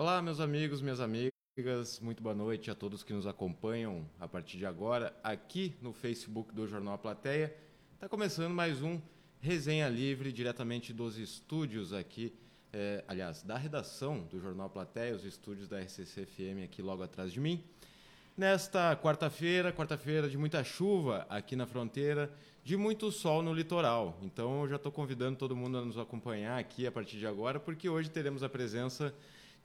Olá, meus amigos, minhas amigas, muito boa noite a todos que nos acompanham a partir de agora aqui no Facebook do Jornal A Plateia. Está começando mais um Resenha Livre, diretamente dos estúdios aqui, é, aliás, da redação do Jornal A Plateia, os estúdios da RCC-FM aqui logo atrás de mim. Nesta quarta-feira, quarta-feira de muita chuva aqui na fronteira, de muito sol no litoral. Então eu já estou convidando todo mundo a nos acompanhar aqui a partir de agora, porque hoje teremos a presença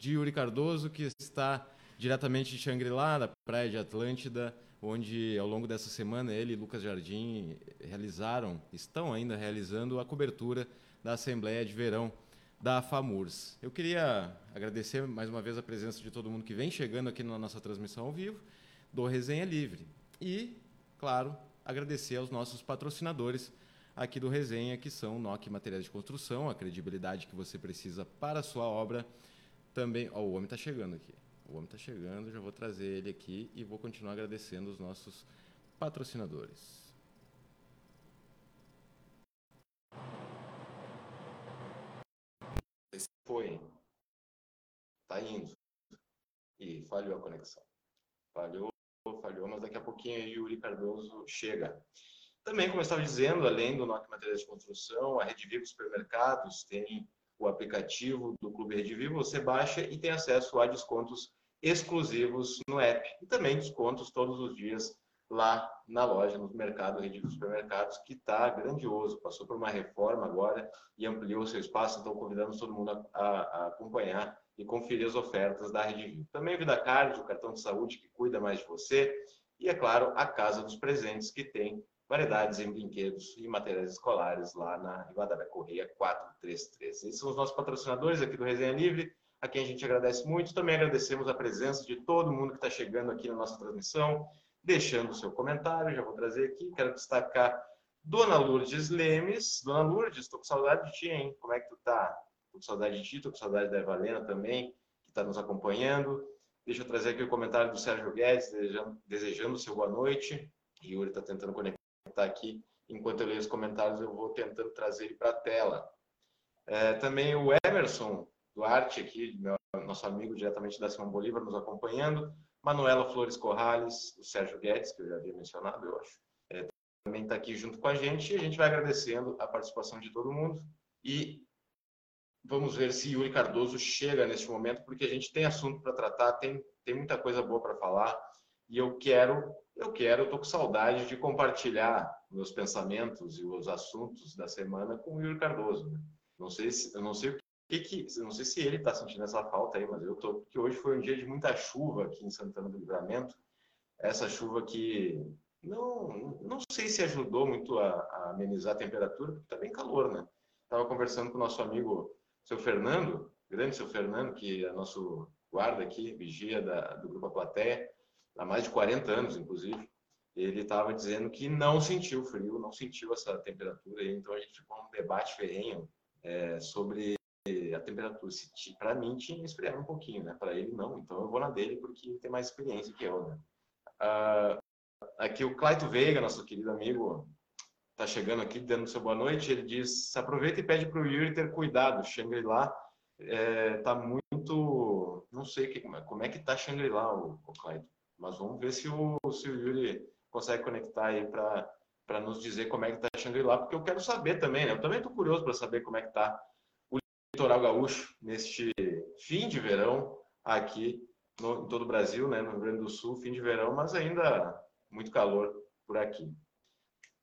de Yuri Cardoso, que está diretamente de Xangri-Lá, da Praia de Atlântida, onde ao longo dessa semana ele e Lucas Jardim realizaram, estão ainda realizando a cobertura da Assembleia de Verão da FAMURS. Eu queria agradecer mais uma vez a presença de todo mundo que vem chegando aqui na nossa transmissão ao vivo do Resenha Livre. E, claro, agradecer aos nossos patrocinadores aqui do Resenha, que são NOC Materiais de Construção, a credibilidade que você precisa para a sua obra também, ó, o homem está chegando aqui. O homem está chegando, já vou trazer ele aqui e vou continuar agradecendo os nossos patrocinadores. Foi. Tá indo. E falhou a conexão. Falhou, falhou, mas daqui a pouquinho o Yuri Cardoso chega. Também, como eu estava dizendo, além do NOC Materiais de Construção, a Rede Vivo Supermercados tem o aplicativo do Clube Rede Vivo, você baixa e tem acesso a descontos exclusivos no app. E também descontos todos os dias lá na loja, no mercado Rede Vivo Supermercados, que está grandioso. Passou por uma reforma agora e ampliou seu espaço, então convidamos todo mundo a, a, acompanhar e conferir as ofertas da Rede Vivo. Também Vida Card, o cartão de saúde que cuida mais de você. E, é claro, a Casa dos Presentes, que tem variedades em brinquedos e materiais escolares lá na Rivadavia Correia 433. Esses são os nossos patrocinadores aqui do Resenha Livre, a quem a gente agradece muito. Também agradecemos a presença de todo mundo que está chegando aqui na nossa transmissão, deixando o seu comentário, já vou trazer aqui. Quero destacar Dona Lourdes Lemes. Dona Lourdes, estou com saudade de ti, hein? Como é que tu tá? Estou com saudade de ti, estou com saudade da Evalena também, que está nos acompanhando. Deixa eu trazer aqui o comentário do Sérgio Guedes, desejando, desejando seu boa noite. Yuri está tentando conectar está aqui. Enquanto eu leio os comentários, eu vou tentando trazer ele para a tela. É, também o Emerson Duarte, aqui, meu, nosso amigo diretamente da Simão Bolívar, nos acompanhando. Manuela Flores Corrales, o Sérgio Guedes, que eu já havia mencionado, eu acho. É, também está aqui junto com a gente. E a gente vai agradecendo a participação de todo mundo. E vamos ver se Yuri Cardoso chega neste momento, porque a gente tem assunto para tratar, tem, tem muita coisa boa para falar. E eu quero eu quero, estou com saudade de compartilhar meus pensamentos e os assuntos da semana com o Yuri Cardoso. Né? Não sei se, eu não sei o que, que não sei se ele está sentindo essa falta aí, mas eu tô porque hoje foi um dia de muita chuva aqui em Santana do Livramento. Essa chuva que não, não sei se ajudou muito a, a amenizar a temperatura, porque está bem calor, né? Estava conversando com o nosso amigo, seu Fernando, grande seu Fernando, que é nosso guarda aqui, vigia da, do Grupo A Plateia há mais de 40 anos, inclusive, ele estava dizendo que não sentiu frio, não sentiu essa temperatura, então a gente ficou num debate ferrenho é, sobre a temperatura. Para mim tinha esfriado um pouquinho, né? Para ele não, então eu vou na dele porque tem mais experiência que eu, né? Ah, aqui o Claito Veiga, nosso querido amigo, está chegando aqui dando seu boa noite. Ele diz: aproveita e pede para o Yuri ter cuidado. Shangri-La está é, muito. Não sei que, como é que está Shangri-La, o, o Claito. Mas vamos ver se o, se o Yuri consegue conectar aí para nos dizer como é que está Xangri-Lá, porque eu quero saber também, né? Eu também estou curioso para saber como é que está o litoral gaúcho neste fim de verão aqui no, em todo o Brasil, né? No Rio Grande do Sul, fim de verão, mas ainda muito calor por aqui.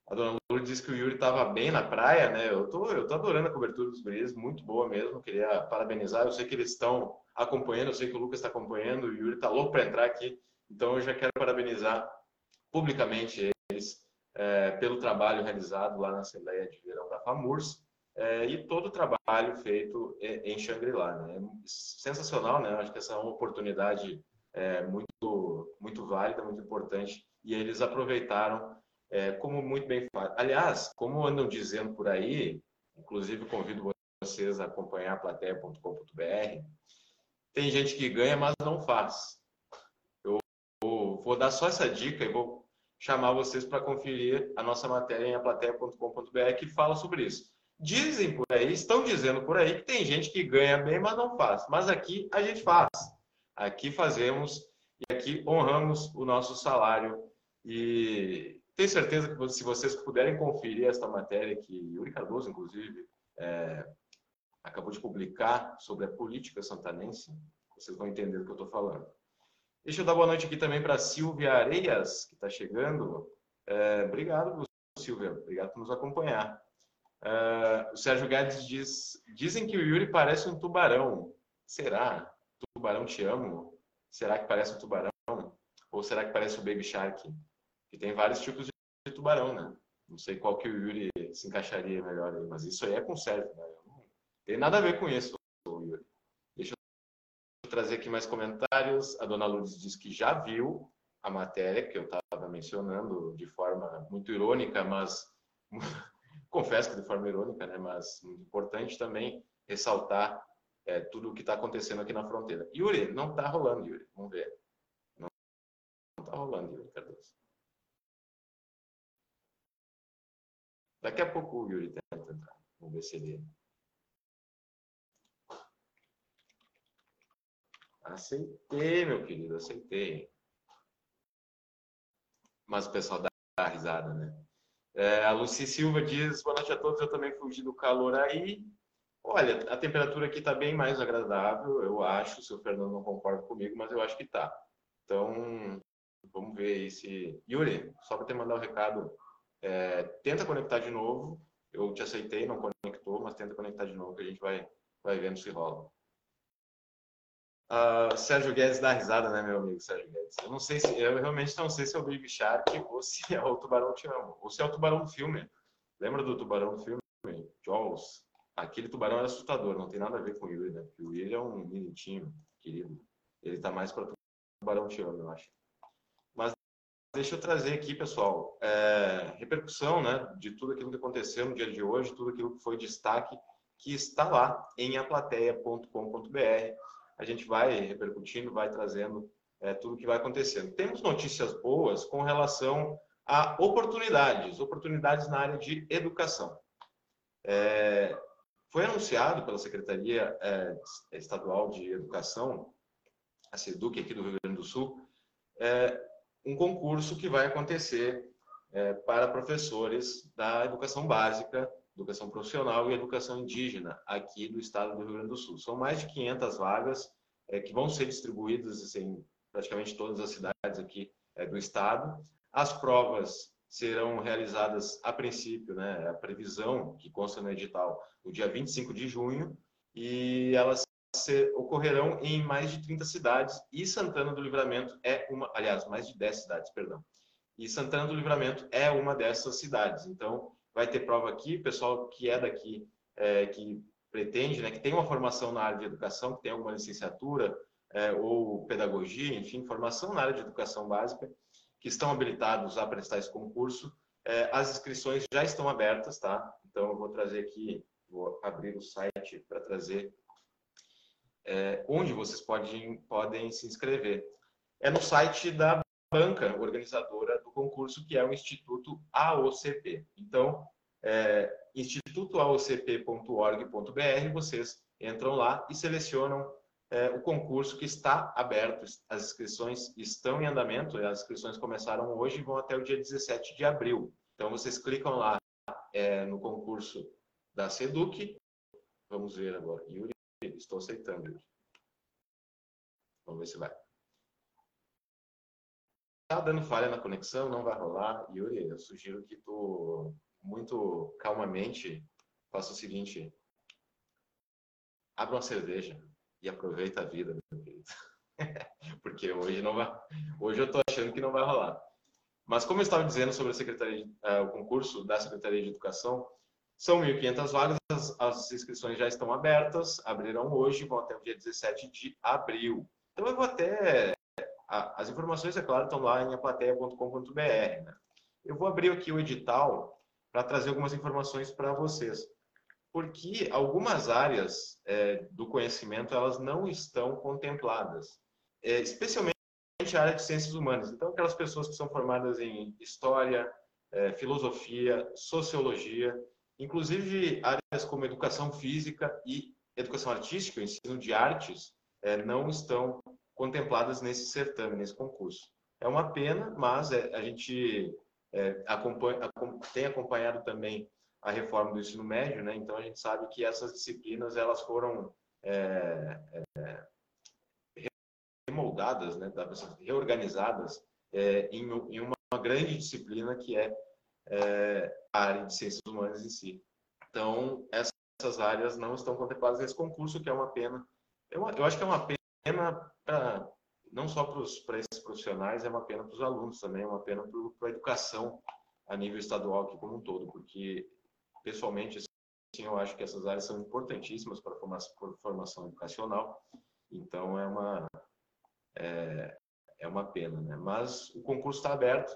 A dona Lourdes disse que o Yuri estava bem na praia, né? Eu tô, eu tô adorando a cobertura dos guris, muito boa mesmo. Queria parabenizar. Eu sei que eles estão acompanhando, eu sei que o Lucas está acompanhando, o Yuri está louco para entrar aqui então, eu já quero parabenizar publicamente eles é, pelo trabalho realizado lá na Assembleia de Verão da FAMURS é, e todo o trabalho feito em Xangri-Lá. Né? Sensacional, né? Acho que essa é uma oportunidade é, muito, muito válida, muito importante e eles aproveitaram é, como muito bem faz. Aliás, como andam dizendo por aí, inclusive convido vocês a acompanhar plateia.com.br, tem gente que ganha, mas não faz vou dar só essa dica e vou chamar vocês para conferir a nossa matéria em aplateia.com.br que fala sobre isso. Dizem por aí, estão dizendo por aí que tem gente que ganha bem, mas não faz. Mas aqui a gente faz. Aqui fazemos e aqui honramos o nosso salário. E tenho certeza que se vocês puderem conferir esta matéria que Yuri Cardoso, inclusive, é, acabou de publicar sobre a política santanense, vocês vão entender do que eu estou falando. Deixa eu dar boa noite aqui também para Silvia Areias, que está chegando. É, obrigado, Silvia. Obrigado por nos acompanhar. É, o Sérgio Guedes diz: dizem que o Yuri parece um tubarão. Será? Tubarão te amo? Será que parece um tubarão? Ou será que parece o Baby Shark? Que tem vários tipos de tubarão, né? Não sei qual que o Yuri se encaixaria melhor aí, mas isso aí é conserto, né? Não tem nada a ver com isso, Yuri. Trazer aqui mais comentários. A dona Lourdes diz que já viu a matéria que eu estava mencionando de forma muito irônica, mas confesso que de forma irônica, né? Mas importante também ressaltar é, tudo o que está acontecendo aqui na fronteira. Yuri, não está rolando, Yuri. Vamos ver. Não está rolando, Yuri Cardoso. Daqui a pouco o Yuri tenta entrar. Vamos ver se ele. Aceitei, meu querido, aceitei. Mas o pessoal dá risada, né? É, a Luci Silva diz: boa noite a todos, eu também fugi do calor aí. Olha, a temperatura aqui está bem mais agradável, eu acho. Se o Fernando não concorda comigo, mas eu acho que está. Então, vamos ver aí se. Yuri, só para te mandar o um recado, é, tenta conectar de novo. Eu te aceitei, não conectou, mas tenta conectar de novo que a gente vai, vai vendo se rola. Uh, Sérgio Guedes dá risada, né, meu amigo Sérgio Guedes? Eu não sei se, eu realmente não sei se é o Baby Shark ou se é o Tubarão Te Amo, ou se é o Tubarão do filme. Lembra do Tubarão do filme? Jaws. Aquele tubarão era assustador, não tem nada a ver com o Yuri, né? Porque o Yuri é um bonitinho, querido. Ele tá mais para Tubarão Te Amo, eu acho. Mas deixa eu trazer aqui, pessoal, é, repercussão, né, de tudo aquilo que aconteceu no dia de hoje, tudo aquilo que foi destaque, que está lá em aplateia.com.br a gente vai repercutindo, vai trazendo é, tudo que vai acontecendo. Temos notícias boas com relação a oportunidades, oportunidades na área de educação. É, foi anunciado pela Secretaria é, Estadual de Educação, a SEDUC aqui do Rio Grande do Sul, é, um concurso que vai acontecer é, para professores da educação básica educação profissional e educação indígena aqui do estado do Rio Grande do Sul. São mais de 500 vagas é, que vão ser distribuídas em praticamente todas as cidades aqui é, do estado. As provas serão realizadas a princípio, né, a previsão que consta no edital, no dia 25 de junho, e elas ocorrerão em mais de 30 cidades, e Santana do Livramento é uma, aliás, mais de 10 cidades, perdão. E Santana do Livramento é uma dessas cidades. Então, vai ter prova aqui, pessoal que é daqui, é, que pretende, né, que tem uma formação na área de educação, que tem alguma licenciatura é, ou pedagogia, enfim, formação na área de educação básica, que estão habilitados a prestar esse concurso, é, as inscrições já estão abertas, tá? Então eu vou trazer aqui, vou abrir o site para trazer é, onde vocês podem, podem se inscrever. É no site da banca organizadora do concurso, que é o Instituto AOCP. Então, é, institutoaocp.org.br, vocês entram lá e selecionam é, o concurso que está aberto. As inscrições estão em andamento, as inscrições começaram hoje e vão até o dia 17 de abril. Então, vocês clicam lá é, no concurso da SEDUC. Vamos ver agora. Yuri, estou aceitando. Vamos ver se vai. Tá dando falha na conexão, não vai rolar. Yuri, eu sugiro que tu, muito calmamente, faça o seguinte. Abra uma cerveja e aproveita a vida, meu querido. Porque hoje não vai, hoje eu tô achando que não vai rolar. Mas como eu estava dizendo sobre a secretaria, uh, o concurso da Secretaria de Educação, são 1.500 vagas, as, as, inscrições já estão abertas, abrirão hoje, vão até o dia 17 de abril. Então eu vou até as informações, é claro, estão lá em aplateia.com.br. Né? Eu vou abrir aqui o edital para trazer algumas informações para vocês. Porque algumas áreas é, do conhecimento elas não estão contempladas, é, especialmente a área de ciências humanas. Então, aquelas pessoas que são formadas em história, é, filosofia, sociologia, Inclusive, áreas como educação física e educação artística, ensino de artes, é, não estão contempladas nesse certame, nesse concurso. É uma pena, mas é, a gente é, acompanha, tem acompanhado também a reforma do ensino médio, né? Então a gente sabe que essas disciplinas elas foram é, é, remoldadas, né? reorganizadas é, em, em, uma grande disciplina que é, é, a área de ciências humanas em si. Então essas áreas não estão contempladas nesse concurso, que é uma pena. Eu, eu acho que é uma pena não só para esses profissionais, é uma pena para os alunos também, é uma pena para a educação a nível estadual aqui como um todo, porque pessoalmente assim, eu acho que essas áreas são importantíssimas para a formação educacional, então é uma é, é uma pena, né? Mas o concurso está aberto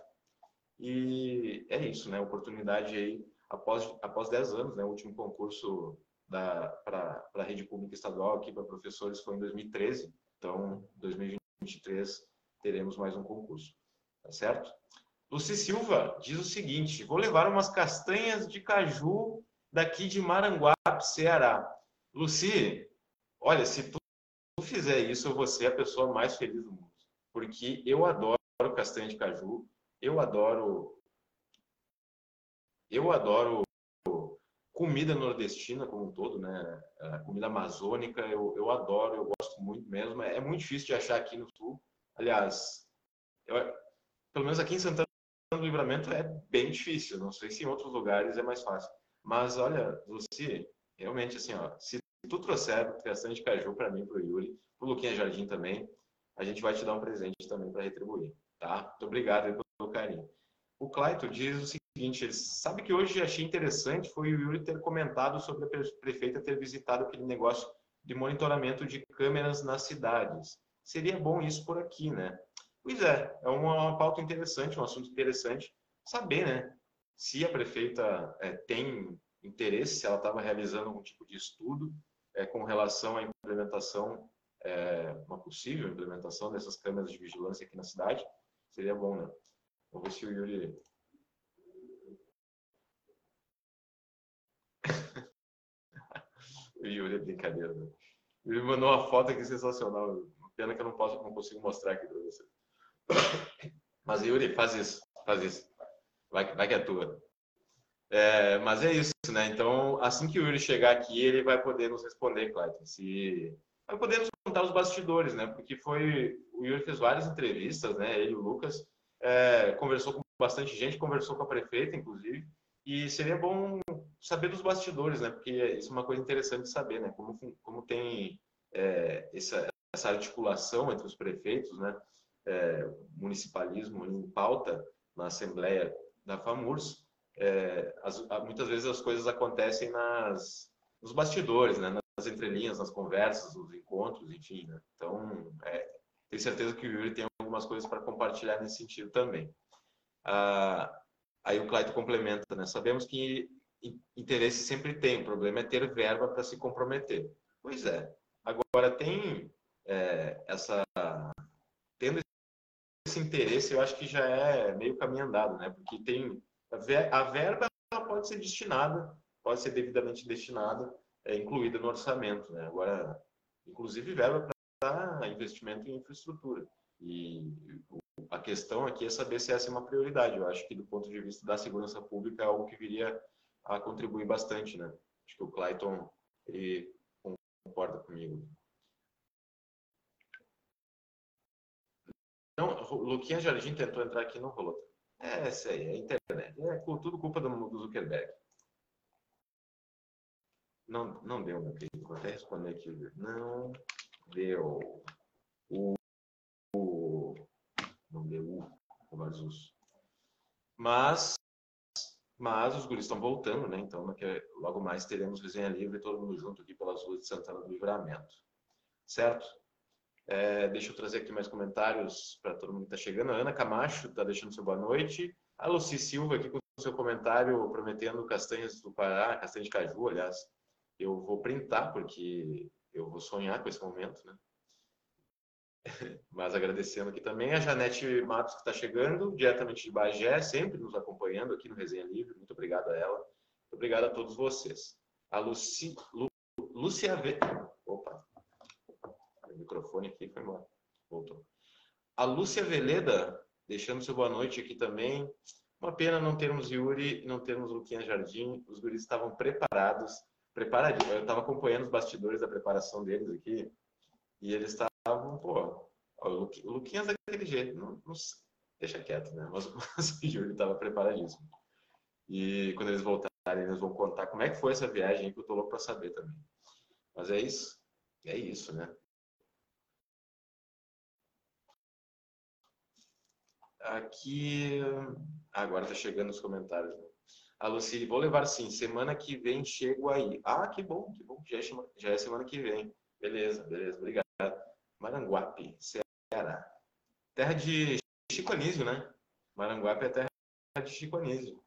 e é isso, né? Oportunidade aí após após 10 anos, né? O último concurso para a rede pública estadual aqui para professores foi em 2013, então 2023 teremos mais um concurso, tá certo? Luci Silva diz o seguinte: vou levar umas castanhas de caju daqui de Maranguape, Ceará. Luci, olha, se tu fizer isso, eu vou ser a pessoa mais feliz do mundo. Porque eu adoro castanha de caju, eu adoro. Eu adoro comida nordestina como um todo, né? A comida amazônica, eu, eu adoro, eu gosto muito mesmo. É, é muito difícil de achar aqui no sul. Aliás, eu, pelo menos aqui em Santana do Livramento é bem difícil. Não sei se em outros lugares é mais fácil. Mas olha, Luci, realmente assim, ó, se tu trouxer criação de caju para mim, para o Yuri, para o Luquinha Jardim também, a gente vai te dar um presente também para retribuir, tá? Muito obrigado pelo carinho. O Claito diz o seguinte, ele sabe que hoje achei interessante foi o Yuri ter comentado sobre a prefeita ter visitado aquele negócio de monitoramento de câmeras nas cidades. Seria bom isso por aqui, né? Pois é, é uma pauta interessante, um assunto interessante saber, né? Se a prefeita é, tem interesse, se ela estava realizando algum tipo de estudo é, com relação à implementação, é, uma possível implementação dessas câmeras de vigilância aqui na cidade, seria bom, né? Vamos ver se o Yuri o Yuri é brincadeira, né? Ele mandou uma foto aqui sensacional. Pena que eu não posso, não consigo mostrar aqui para você. Mas Yuri, faz isso, faz isso. Vai, vai que é tua. É, mas é isso, né? Então, assim que o Yuri chegar aqui, ele vai poder nos responder, Clayton. Se vai poder nos contar os bastidores, né? Porque foi o Yuri fez várias entrevistas, né? Ele, o Lucas, é, conversou com bastante gente, conversou com a prefeita, inclusive. E seria bom saber dos bastidores, né? Porque isso é uma coisa interessante de saber, né? Como, como tem é, essa, essa articulação entre os prefeitos, né? é, municipalismo em pauta na Assembleia da FAMURS, é, as, muitas vezes as coisas acontecem nas, nos bastidores, né? nas entrelinhas, nas conversas, nos encontros, enfim. Né? Então, é, tenho certeza que o Yuri tem algumas coisas para compartilhar nesse sentido também. Ah, aí o Clayton complementa, né? Sabemos que interesse sempre tem, o problema é ter verba para se comprometer. Pois é. Agora, tem é, essa. Tendo esse interesse eu acho que já é meio caminho andado, né? Porque tem a verba pode ser destinada, pode ser devidamente destinada, é, incluída no orçamento, né? Agora, inclusive verba para investimento em infraestrutura. E a questão aqui é saber se essa é uma prioridade. Eu acho que do ponto de vista da segurança pública é algo que viria a contribuir bastante, né? Acho que o Clayton ele concorda comigo. Não, Luquinha Jardim tentou entrar aqui no rolou. É, essa aí, é internet. É tudo culpa do, do Zuckerberg. Não, não deu, meu querido. Vou até responder aqui. Não deu. O, o não deu o Vazus. Mas, mas os guris estão voltando, né? Então, logo mais teremos resenha livre todo mundo junto aqui pelas ruas de Santana do Livramento. Certo? É, deixa eu trazer aqui mais comentários para todo mundo que está chegando. A Ana Camacho está deixando seu boa noite. A Luci Silva aqui com seu comentário prometendo castanhas do Pará, castanha de caju, aliás. Eu vou printar porque eu vou sonhar com esse momento, né? Mas agradecendo aqui também a Janete Matos que está chegando diretamente de Bagé, sempre nos acompanhando aqui no Resenha Livre. Muito obrigado a ela obrigado a todos vocês. A Luci, Lu, Lúcia V. Opa, o microfone aqui foi embora. Voltou. A Lúcia Veleda, deixando seu boa noite aqui também. Uma pena não termos Yuri, não termos Luquinha Jardim. Os guris estavam preparados, preparadinhos. Eu estava acompanhando os bastidores da preparação deles aqui. E eles estavam, pô, o Luquinhas daquele jeito. Não, não, deixa quieto, né? Mas, mas o Yuri estava preparadíssimo. E quando eles voltarem, eles vão contar como é que foi essa viagem que eu tô louco para saber também. Mas é isso. É isso, né? Aqui. Agora tá chegando os comentários. Né? A Lucille, vou levar sim. Semana que vem chego aí. Ah, que bom, que bom. Já é, já é semana que vem. Beleza, beleza. Obrigado. Maranguape, Ceará. Terra de Chico Anísio, né? Maranguape é terra de Chico Anísio.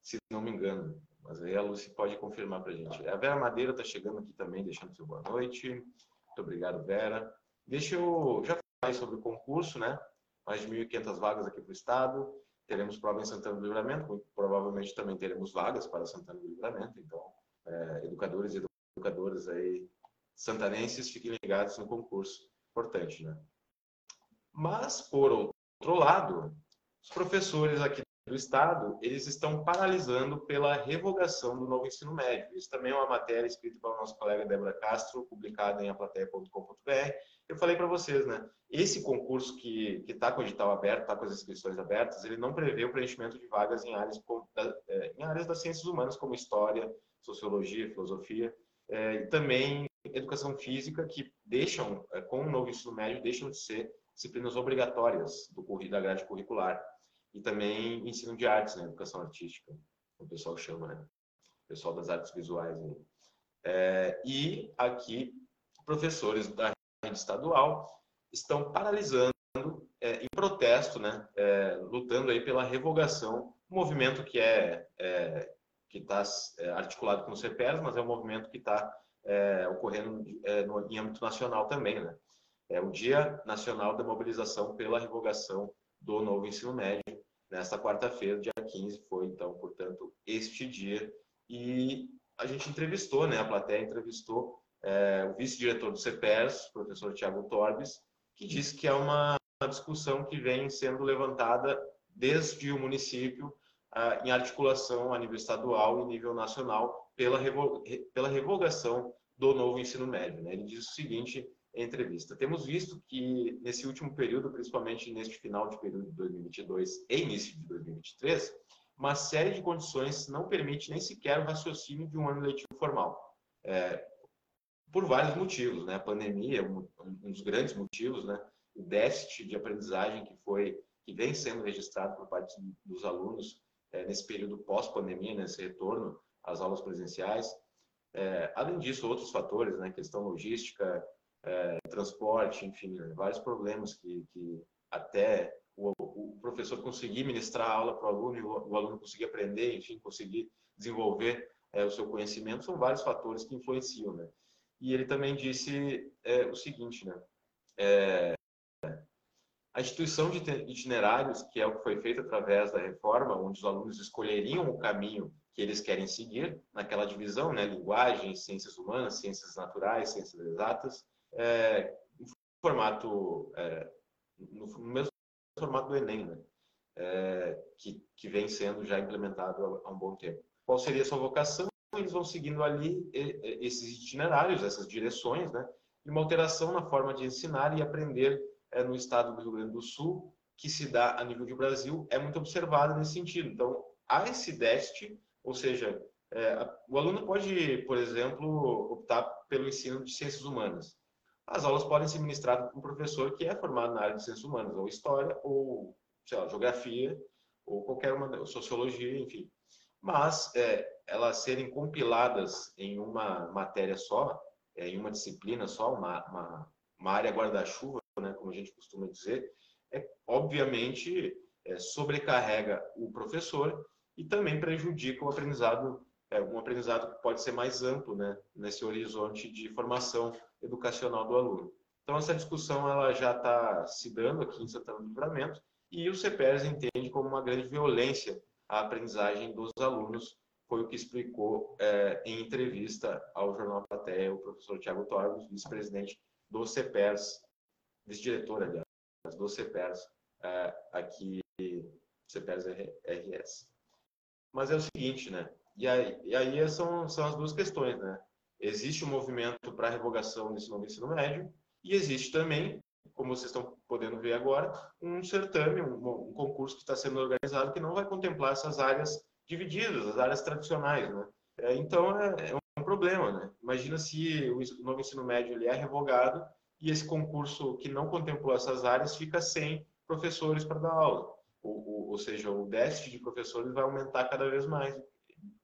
Se não me engano. Mas aí a Lucy pode confirmar pra gente. A Vera Madeira está chegando aqui também, deixando seu boa noite. Muito obrigado, Vera. Deixa eu já falar sobre o concurso, né? Mais de 1.500 vagas aqui para o Estado. Teremos prova em Santana do Livramento, muito provavelmente também teremos vagas para Santana do Livramento. Então, é, educadores e educadoras aí santanenses, fiquem ligados no concurso. Importante, né? Mas, por outro lado, os professores aqui do Estado, eles estão paralisando pela revogação do novo ensino médio. Isso também é uma matéria escrita pela nossa colega Débora Castro, publicada em aplateia.com.br. Eu falei para vocês, né? Esse concurso que está com o edital aberto, está com as inscrições abertas, ele não prevê o preenchimento de vagas em áreas, é, em áreas das ciências humanas, como história, sociologia, filosofia, é, e também educação física, que deixam, é, com o novo ensino médio, deixam de ser disciplinas obrigatórias do, da grade curricular e também ensino de artes, né? educação artística, o pessoal chama, né? O pessoal das artes visuais. Né? É, e aqui, professores da rede estadual estão paralisando é, em protesto, né? É, lutando aí pela revogação, um movimento que é, que está articulado com o CEPES, mas é um movimento que está é, ocorrendo no, em âmbito nacional também, né? É o Dia Nacional da Mobilização pela Revogação do Novo Ensino Médio, Nesta quarta-feira, dia 15, foi então, portanto, este dia. E a gente entrevistou, né, a plateia entrevistou é, o vice-diretor do CEPERS, o professor Tiago Torbes, que disse que é uma discussão que vem sendo levantada desde o município em articulação a nível estadual e nível nacional pela, revo pela revogação do novo ensino médio. Né? Ele diz o seguinte entrevista. Temos visto que nesse último período, principalmente neste final de período de 2022 e início de 2023, uma série de condições não permite nem sequer o raciocínio de um ano letivo formal. É, por vários motivos, né? A pandemia é um, um dos grandes motivos, né? O déficit de aprendizagem que foi que vem sendo registrado por parte dos alunos é, nesse período pós-pandemia, nesse retorno às aulas presenciais. É, além disso, outros fatores, né? Questão logística, é, transporte, enfim, vários problemas que, que até o, o, professor conseguir ministrar a aula para o aluno e o, aluno conseguir aprender, enfim, conseguir desenvolver é, o seu conhecimento, são vários fatores que influenciam, né? E ele também disse é, o seguinte, né? A instituição de itinerários, que é o que foi feito através da reforma, onde os alunos escolheriam o caminho que eles querem seguir, naquela divisão, né? Linguagem, ciências humanas, ciências naturais, ciências exatas, é, formato, é, no, no, mesmo formato do Enem, né? É, que, que vem sendo já implementado há um bom tempo. Qual seria a sua vocação? Eles vão seguindo ali esses itinerários, essas direções, né? E uma alteração na forma de ensinar e aprender é, no estado do Rio Grande do Sul, que se dá a nível de Brasil, é muito observada nesse sentido. Então, há esse déficit, ou seja, é, o aluno pode, por exemplo, optar pelo ensino de ciências humanas as aulas podem ser ministradas por um professor que é formado na área de ciências humanas, ou história, ou sei lá, geografia, ou qualquer uma, sociologia, enfim. Mas é, elas serem compiladas em uma matéria só, é, em uma disciplina só, uma, uma, uma área guarda-chuva, né, como a gente costuma dizer, é, obviamente é, sobrecarrega o professor e também prejudica o aprendizado, é, um aprendizado que pode ser mais amplo né, nesse horizonte de formação educacional do aluno. Então, essa discussão ela já está se dando aqui em Santana do Livramento e o CPERS entende como uma grande violência a aprendizagem dos alunos foi o que explicou é, em entrevista ao Jornal Platéia o professor Tiago Torres, vice-presidente do CEPERS, vice-diretor, aliás, do CEPERS, é, aqui, CEPERS RS. Mas é o seguinte, né? E aí, e aí são, são as duas questões, né? Existe um movimento para a revogação desse novo ensino médio e existe também, como vocês estão podendo ver agora, um certame, um, um concurso que está sendo organizado que não vai contemplar essas áreas divididas, as áreas tradicionais, né? É, então é, é, um problema, né? Imagina se o novo ensino médio ele é revogado e esse concurso que não contemplou essas áreas fica sem professores para dar aula. Ou, ou, ou seja, o déficit de professores vai aumentar cada vez mais.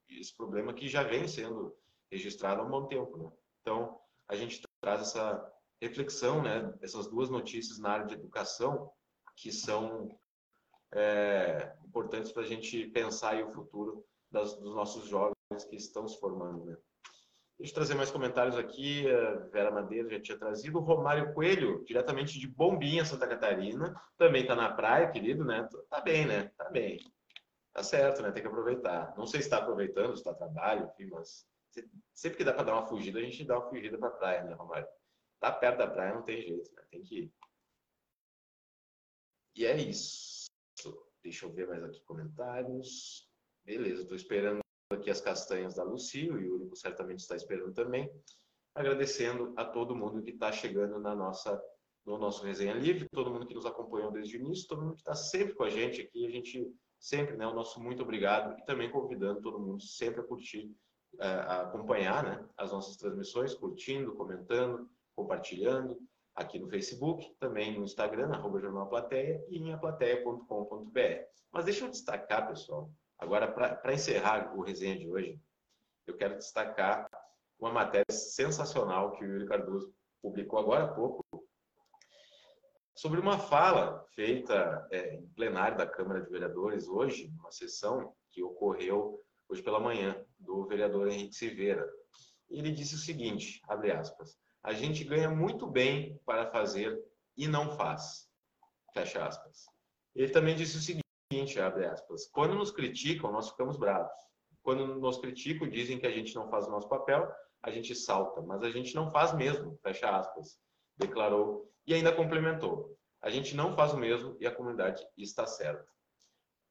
Esse problema que já vem sendo registrado há um bom tempo. Né? Então, a gente traz essa reflexão, né, essas duas notícias na área de educação que são é, importantes para a gente pensar o futuro das, dos nossos jovens que estão se formando. Né? Deixa eu trazer mais comentários aqui. A Vera Madeira já tinha trazido. O Romário Coelho, diretamente de Bombinha, Santa Catarina. Também está na praia, querido, né? Tá bem, né? Tá bem. Tá certo, né? Tem que aproveitar. Não sei se está aproveitando, se está trabalho, enfim, mas sempre que dá para dar uma fugida, a gente dá uma fugida para a praia, né, Romário? Tá perto da praia, não tem jeito, né? Tem que ir. E é isso. Deixa eu ver mais aqui comentários. Beleza, estou esperando aqui as castanhas da Lucy, o Yuri certamente está esperando também. Agradecendo a todo mundo que está chegando na nossa, no nosso Resenha Livre, todo mundo que nos acompanhou desde o início, todo mundo que está sempre com a gente aqui, a gente sempre, né, o nosso muito obrigado e também convidando todo mundo sempre a curtir a acompanhar né, as nossas transmissões, curtindo, comentando, compartilhando aqui no Facebook, também no Instagram, arroba Jornal e em aplateia.com.br. Mas deixa eu destacar, pessoal, agora para encerrar o resenha de hoje, eu quero destacar uma matéria sensacional que o Yuri Cardoso publicou agora há pouco sobre uma fala feita é, em plenário da Câmara de Vereadores hoje, uma sessão que ocorreu hoje pela manhã, do vereador Henrique Silveira. Ele disse o seguinte, abre aspas, a gente ganha muito bem para fazer e não faz, fecha aspas. Ele também disse o seguinte, abre aspas, quando nos criticam, nós ficamos bravos. Quando nos criticam, dizem que a gente não faz o nosso papel, a gente salta, mas a gente não faz mesmo, fecha aspas, declarou e ainda complementou. A gente não faz o mesmo e a comunidade está certa.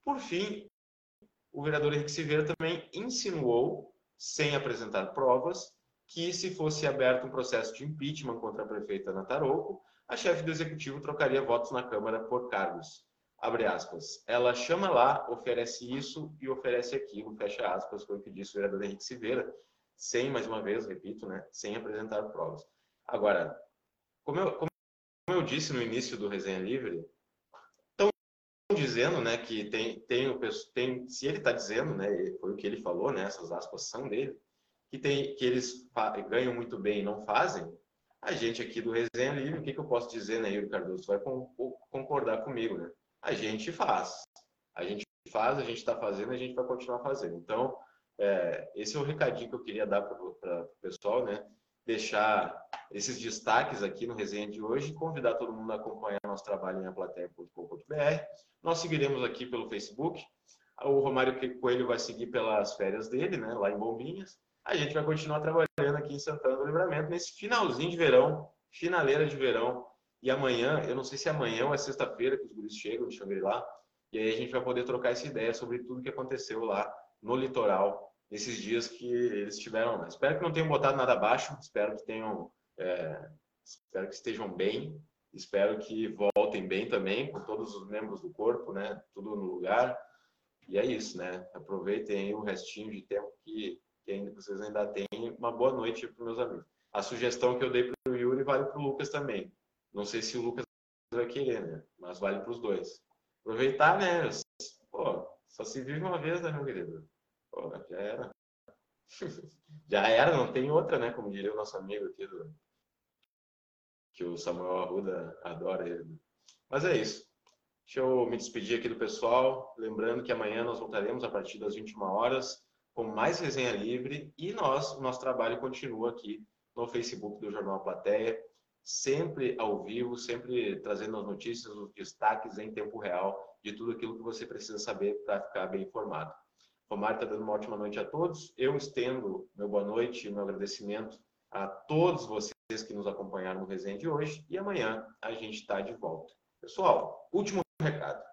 Por fim, o vereador Henrique Silveira também insinuou, sem apresentar provas, que se fosse aberto um processo de impeachment contra a prefeita Ana Tarouco, a chefe do executivo trocaria votos na Câmara por cargos. Abre aspas. Ela chama lá, oferece isso e oferece aquilo, fecha aspas, foi o que disse o vereador Henrique Silveira, sem, mais uma vez, repito, né, sem apresentar provas. Agora, como eu, como eu disse no início do Resenha Livre, dizendo, né, que tem, tem, tem se ele está dizendo, né, foi o que ele falou, né, essas aspas são dele, que, tem, que eles ganham muito bem e não fazem, a gente aqui do Resenha Livre, o que, que eu posso dizer, né, Yuri Cardoso, vai concordar comigo, né? A gente faz. A gente faz, a gente está fazendo, a gente vai continuar fazendo. Então, é, esse é o recadinho que eu queria dar para o pessoal, né? Deixar esses destaques aqui no resenha de hoje convidar todo mundo a acompanhar nosso trabalho em aplateia.com.br. Nós seguiremos aqui pelo Facebook. O Romário Coelho vai seguir pelas férias dele, né, lá em Bombinhas. A gente vai continuar trabalhando aqui em Santana do Livramento nesse finalzinho de verão, finaleira de verão. E amanhã, eu não sei se amanhã ou é sexta-feira que os guris chegam de Xangri-Lá, e aí a gente vai poder trocar essa ideia sobre tudo que aconteceu lá no litoral nesses dias que eles tiveram lá. Espero que não tenham botado nada abaixo, espero que tenham é, espero que estejam bem, espero que voltem bem também, com todos os membros do corpo, né? Tudo no lugar. E é isso, né? Aproveitem o restinho de tempo que, que ainda, vocês ainda têm. Uma boa noite para meus amigos. A sugestão que eu dei para o Yuri vale para o Lucas também. Não sei se o Lucas vai querer, né? Mas vale para os dois. Aproveitar, né? Pô, só se vive uma vez, né, meu querido? Pô, já era. já era, não tem outra, né? Como diria o nosso amigo aqui do, que o Samuel Arruda adora ele. Mas é isso. Deixa eu me despedir aqui do pessoal, lembrando que amanhã nós voltaremos a partir das 21 horas com mais resenha livre e nós, o nosso trabalho continua aqui no Facebook do Jornal Plateia, sempre ao vivo, sempre trazendo as notícias, os destaques em tempo real de tudo aquilo que você precisa saber para ficar bem informado. Romário está dando uma ótima noite a todos. Eu estendo meu boa noite e meu agradecimento a todos vocês que nos acompanharam no resenha de hoje. E amanhã a gente está de volta. Pessoal, último recado.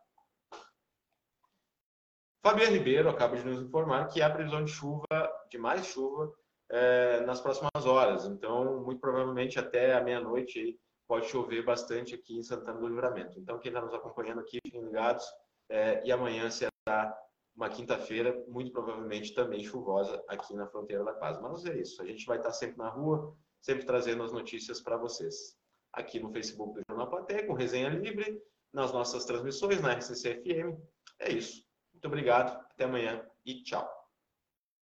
Fabiano Ribeiro acaba de nos informar que há previsão de chuva, de mais chuva, é, nas próximas horas. Então, muito provavelmente até a meia-noite pode chover bastante aqui em Santana do Livramento. Então, quem está nos acompanhando aqui, fiquem ligados. É, e amanhã será uma quinta-feira, muito provavelmente também chuvosa aqui na fronteira da paz. Mas é isso, a gente vai estar sempre na rua, sempre trazendo as notícias para vocês. Aqui no Facebook do Jornal Plateia, com resenha livre, nas nossas transmissões, na RCC-FM. É isso. Muito obrigado, até amanhã e tchau.